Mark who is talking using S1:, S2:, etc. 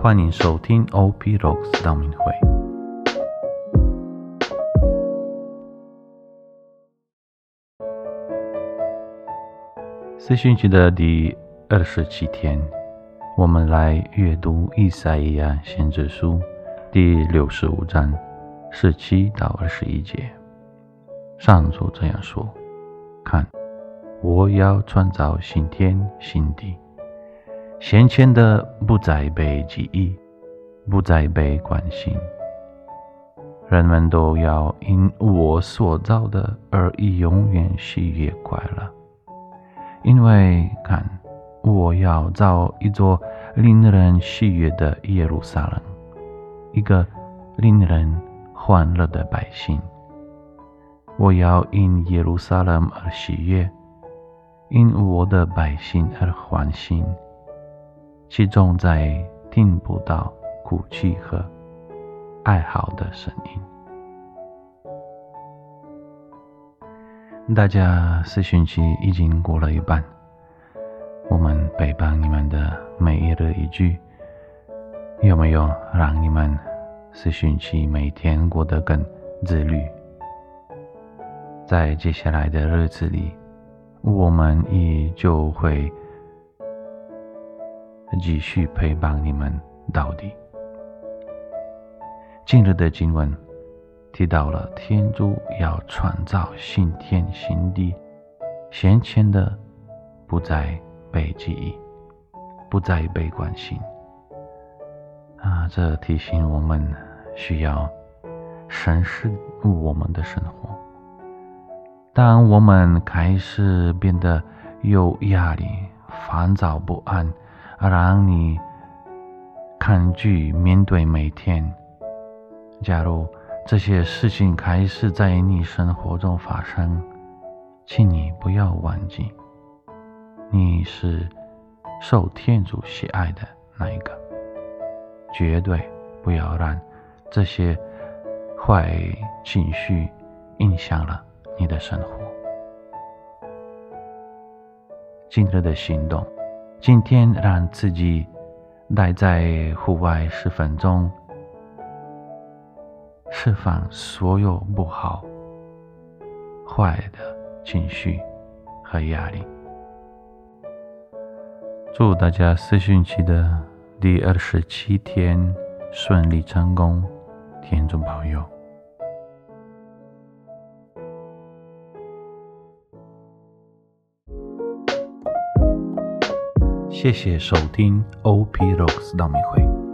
S1: 欢迎收听 OP Rocks 道明会。四旬期的第二十七天，我们来阅读以赛亚先知书第六十五章十七到二十一节。上主这样说：“看，我要创造新天新地，先前的不再被记忆，不再被关心。人们都要因我所造的而永远喜悦快乐。”因为看，我要造一座令人喜悦的耶路撒冷，一个令人欢乐的百姓。我要因耶路撒冷而喜悦，因我的百姓而欢心，其中在听不到哭泣和哀嚎的声音。大家四旬期已经过了一半，我们陪伴你们的每一日一句，有没有让你们四旬期每天过得更自律？在接下来的日子里，我们也就会继续陪伴你们到底。今日的经文。提到了天主要创造新天新地，先前的不再被记忆，不再被关心。啊，这提醒我们需要审视我们的生活。当我们开始变得有压力、烦躁不安，让你抗拒面对每天，假如。这些事情开始在你生活中发生，请你不要忘记，你是受天主喜爱的那一个，绝对不要让这些坏情绪影响了你的生活。今日的行动，今天让自己待在户外十分钟。释放所有不好、坏的情绪和压力。祝大家四旬期的第二十七天顺利成功，天主保佑。谢谢收听 OP Rocks 道明会。